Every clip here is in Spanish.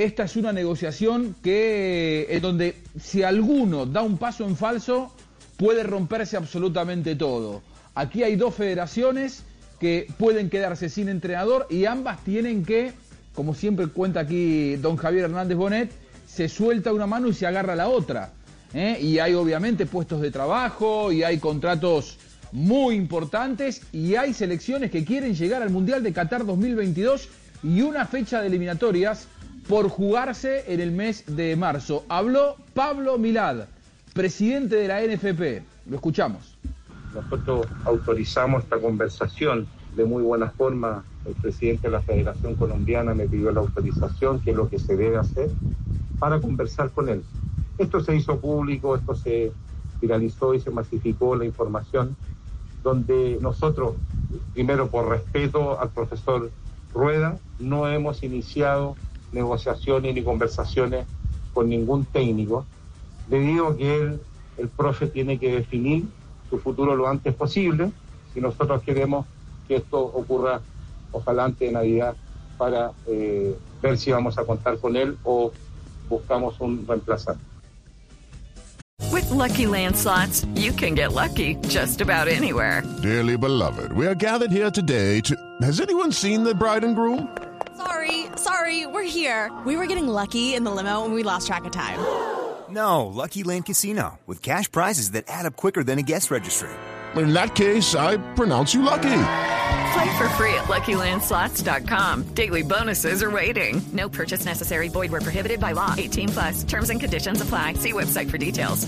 Esta es una negociación que en donde si alguno da un paso en falso puede romperse absolutamente todo. Aquí hay dos federaciones que pueden quedarse sin entrenador y ambas tienen que, como siempre cuenta aquí don Javier Hernández Bonet, se suelta una mano y se agarra la otra. ¿eh? Y hay obviamente puestos de trabajo y hay contratos muy importantes y hay selecciones que quieren llegar al Mundial de Qatar 2022 y una fecha de eliminatorias por jugarse en el mes de marzo. Habló Pablo Milad, presidente de la NFP. Lo escuchamos. Nosotros autorizamos esta conversación de muy buena forma. El presidente de la Federación Colombiana me pidió la autorización, que es lo que se debe hacer, para conversar con él. Esto se hizo público, esto se viralizó y se masificó la información, donde nosotros, primero por respeto al profesor Rueda, no hemos iniciado negociaciones ni conversaciones con ningún técnico. Le digo que él, el profe, tiene que definir su futuro lo antes posible y nosotros queremos que esto ocurra, ojalá antes de Navidad, para eh, ver si vamos a contar con él o buscamos un reemplazante. With Lucky Land slots, you can get lucky just about anywhere. Dearly beloved, we are gathered here today to. Has anyone seen the bride and groom? Sorry, sorry, we're here. We were getting lucky in the limo and we lost track of time. No, Lucky Land Casino, with cash prizes that add up quicker than a guest registry. In that case, I pronounce you lucky. Play for free at LuckyLandSlots.com. Daily bonuses are waiting. No purchase necessary. Void where prohibited by law. 18 plus. Terms and conditions apply. See website for details.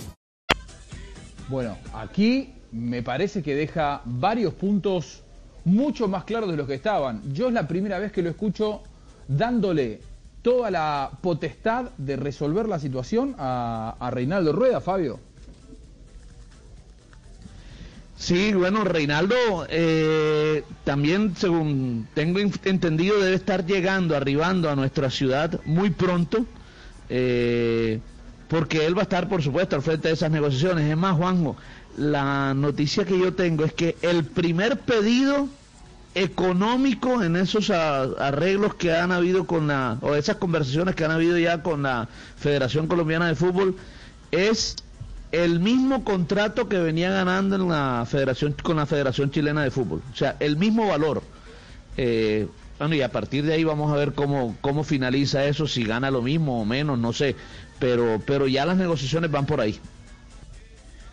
Bueno, aquí me parece que deja varios puntos mucho más claros de los que estaban. Yo es la primera vez que lo escucho dándole toda la potestad de resolver la situación a, Reinaldo Rueda, Fabio. Sí, bueno, Reinaldo eh, también, según tengo entendido, debe estar llegando, arribando a nuestra ciudad muy pronto, eh, porque él va a estar, por supuesto, al frente de esas negociaciones. Es más, Juanjo, la noticia que yo tengo es que el primer pedido económico en esos arreglos que han habido con la, o esas conversaciones que han habido ya con la Federación Colombiana de Fútbol, es el mismo contrato que venía ganando en la federación con la Federación Chilena de Fútbol, o sea, el mismo valor. Eh, bueno, y a partir de ahí vamos a ver cómo, cómo finaliza eso, si gana lo mismo o menos, no sé, pero, pero ya las negociaciones van por ahí.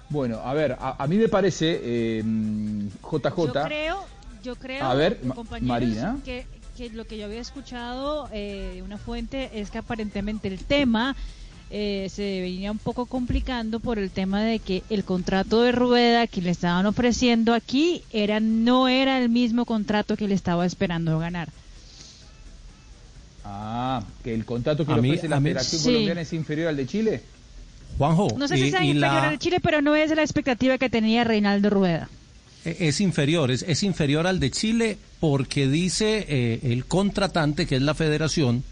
Bueno, a ver, a, a mí me parece, eh, JJ... Yo creo, yo creo, A ver, compañeros, Marina. Que, que lo que yo había escuchado eh, de una fuente es que aparentemente el tema eh, se venía un poco complicando por el tema de que el contrato de Rueda que le estaban ofreciendo aquí era no era el mismo contrato que le estaba esperando ganar. Ah, que el contrato que A le mí- ofrece la mí- Federación Sí. Colombiana es inferior al de Chile. Juanjo, No sé y- si sea inferior la- al Chile, pero no es la expectativa que tenía Reinaldo Rueda. E- es inferior, es, inferior al de Chile porque dice eh, el contratante, que es la federación,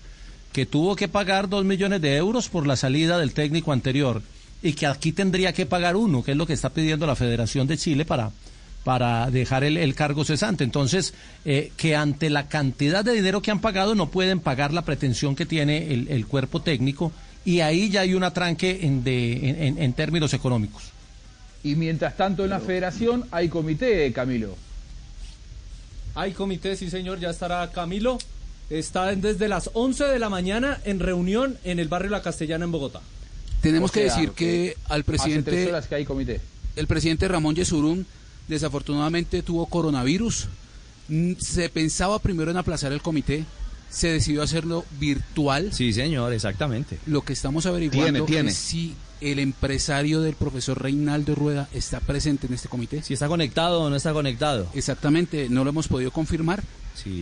que tuvo que pagar dos millones de euros por la salida del técnico anterior y que aquí tendría que pagar uno, que es lo que está pidiendo la Federación de Chile para, para dejar el, el cargo cesante. Entonces, eh, que ante la cantidad de dinero que han pagado no pueden pagar la pretensión que tiene el, el cuerpo técnico y ahí ya hay un atranque en, de, en- en términos económicos. Y mientras tanto en la Federación hay comité, Camilo. Hay comité, sí señor, ya estará Camilo. Está desde las 11 de la mañana en reunión en el barrio La Castellana en Bogotá. Tenemos O que decir que al Hace tres presidente, horas que hay comité. el presidente Ramón Yesurún desafortunadamente tuvo coronavirus. Mm, Se pensaba primero en aplazar el comité, se decidió hacerlo virtual. Sí, señor, exactamente. Lo que estamos averiguando Tiene, tiene. es si el empresario del profesor Reinaldo Rueda está presente en este comité. Si está conectado o no está conectado. Exactamente, no lo hemos podido confirmar.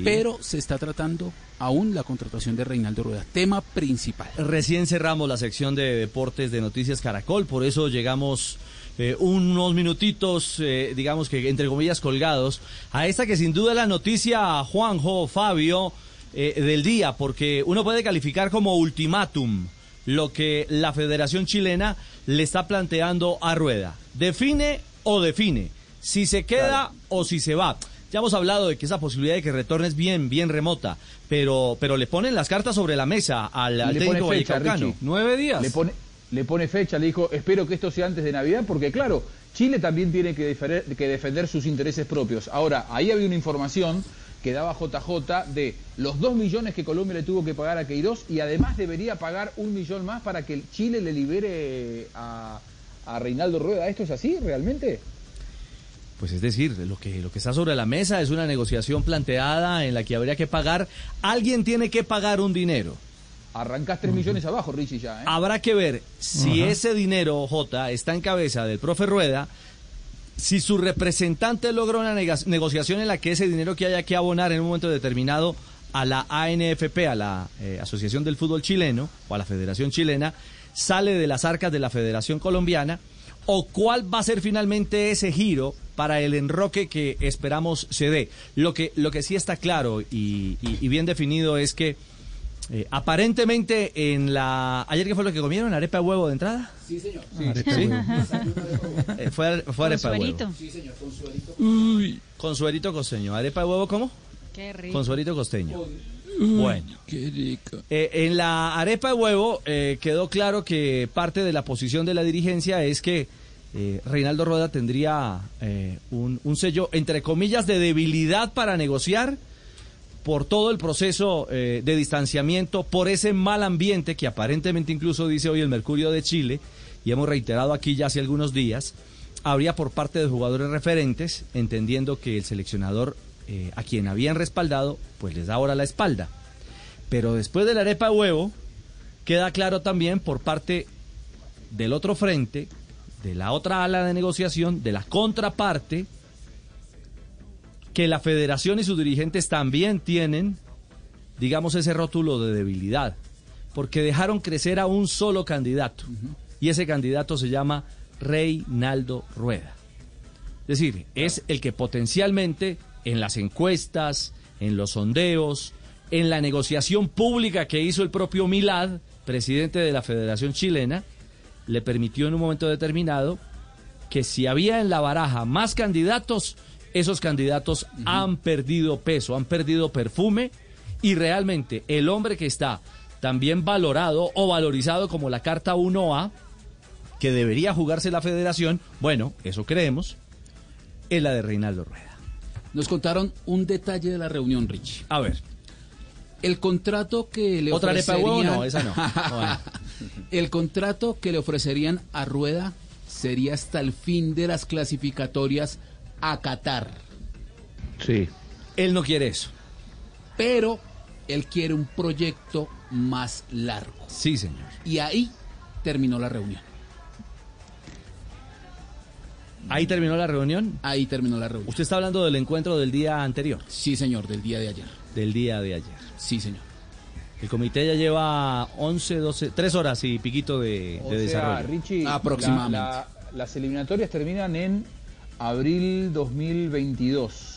pero se está tratando aún la contratación de Reinaldo Rueda, tema principal. Recién cerramos la sección de deportes de Noticias Caracol, por eso llegamos eh, unos minutitos, eh, digamos que entre comillas colgados, a esta que sin duda es la noticia, Juanjo, Fabio, eh, del día, porque uno puede calificar como ultimátum lo que la Federación Chilena le está planteando a Rueda. Define o define, si se queda o si se va. Ya hemos hablado de que esa posibilidad de que retorne es bien, bien remota, pero, pero le ponen las cartas sobre la mesa al, al Le técnico pone fecha, vallecaucano. Richie. Nueve días. Le pone, le pone fecha, le dijo, espero que esto sea antes de Navidad, porque claro, Chile también tiene que que defender sus intereses propios. Ahora, ahí había una información que daba JJ de los dos millones que Colombia le tuvo que pagar a Queiroz y además debería pagar un millón más para que el Chile le libere a, a Reinaldo Rueda. ¿Esto es así realmente? Pues es decir, lo que, lo que está sobre la mesa es una negociación planteada en la que habría que pagar, alguien tiene que pagar un dinero. Arrancás tres millones abajo, Richie, ya. ¿eh? Habrá que ver si ese dinero, J, está en cabeza del profe Rueda, si su representante logra una negociación en la que ese dinero que haya que abonar en un momento determinado a la ANFP, a la eh, Asociación del Fútbol Chileno o a la Federación Chilena, sale de las arcas de la Federación Colombiana, o cuál va a ser finalmente ese giro para el enroque que esperamos se dé. Lo que, lo que sí está claro y bien definido es que eh, aparentemente en la... ¿Ayer qué fue lo que comieron? ¿Arepa de huevo de entrada? Sí, señor. Arepa de huevo. Eh, fue, fue arepa de huevo. Sí, señor, con suerito. Uy, con suerito costeño. ¿Arepa de huevo cómo? Qué rico. Con suerito costeño. Bueno. Qué rico. Eh, en la arepa de huevo eh, quedó claro que parte de la posición de la dirigencia es que eh, Reinaldo Rueda tendría eh, un, un sello, entre comillas, de debilidad para negociar por todo el proceso eh, de distanciamiento, por ese mal ambiente que aparentemente incluso dice hoy el Mercurio de Chile, y hemos reiterado aquí ya hace algunos días, habría por parte de jugadores referentes, entendiendo que el seleccionador eh, a quien habían respaldado, pues les da ahora la espalda. Pero después de la arepa de huevo, queda claro también por parte del otro frente, de la otra ala de negociación, de la contraparte, que la federación y sus dirigentes también tienen, digamos, ese rótulo de debilidad, porque dejaron crecer a un solo candidato, y ese candidato se llama Reinaldo Rueda. Es decir, es el que potencialmente en las encuestas, en los sondeos, en la negociación pública que hizo el propio Milad, presidente de la Federación Chilena, le permitió en un momento determinado que si había en la baraja más candidatos, esos candidatos han perdido peso, han perdido perfume y realmente el hombre que está también valorado o valorizado como la carta 1A, que debería jugarse la federación, bueno, eso creemos, es la de Reinaldo Rueda. Nos contaron un detalle de la reunión, Rich. A ver. El contrato que le ¿Otra arepa ofrecerían... No, esa no. Bueno. El contrato que le ofrecerían a Rueda sería hasta el fin de las clasificatorias a Qatar. Sí. Él no quiere eso. Pero él quiere un proyecto más largo. Sí, señor. Y ahí terminó la reunión. ¿Ahí terminó la reunión? Ahí terminó la reunión. Usted está hablando del encuentro del día anterior. Sí, señor, del día de ayer. Del día de ayer. Sí, señor. El comité ya lleva 11, 12, 3 horas y piquito de, O de sea, desarrollo. Richie, Aproximadamente. la- la- las eliminatorias terminan en abril 2022.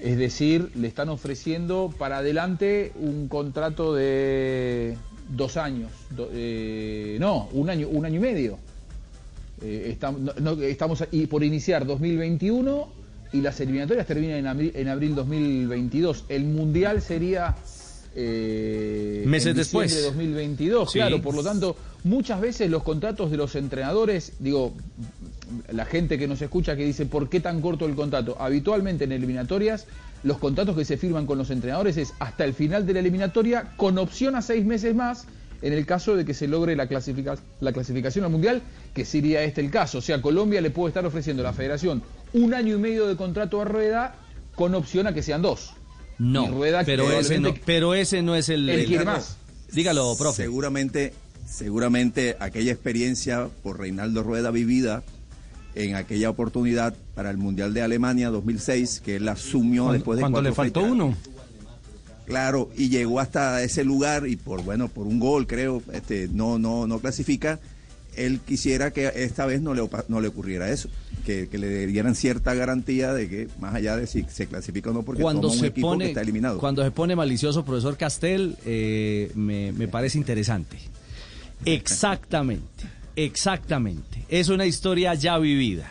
Es decir, le están ofreciendo para adelante un contrato de dos años. Eh, no, un año, un año y medio. Eh, estamos y por iniciar 2021 y las eliminatorias terminan en abril, en abril 2022. El mundial sería eh, Meses en después. de 2022. Sí. Claro, por lo tanto, muchas veces los contratos de los entrenadores, digo, la gente que nos escucha que dice, ¿por qué tan corto el contrato? Habitualmente en eliminatorias, los contratos que se firman con los entrenadores es hasta el final de la eliminatoria, con opción a seis meses más, en el caso de que se logre la, clasifica- la clasificación al Mundial, que sería este el caso. O sea, Colombia le puede estar ofreciendo a la federación un año y medio de contrato a Rueda, con opción a que sean dos. No, Rueda pero ese no, pero ese no es el... El- quiere más. Dígalo, profe. Seguramente, seguramente aquella experiencia por Reinaldo Rueda vivida en aquella oportunidad para el Mundial de Alemania 2006, que él asumió Cuando- después de cuando le faltó fechas. uno. Claro, y llegó hasta ese lugar y por bueno, por un gol creo, este, no, no, no clasifica. Él quisiera que esta vez no le, no le ocurriera eso, que, que le dieran cierta garantía de que más allá de si se clasifica o no, porque cuando toma un se equipo pone que está eliminado. cuando se pone malicioso profesor Castel eh, me, me parece interesante. Exactamente exactamente. Es una historia ya vivida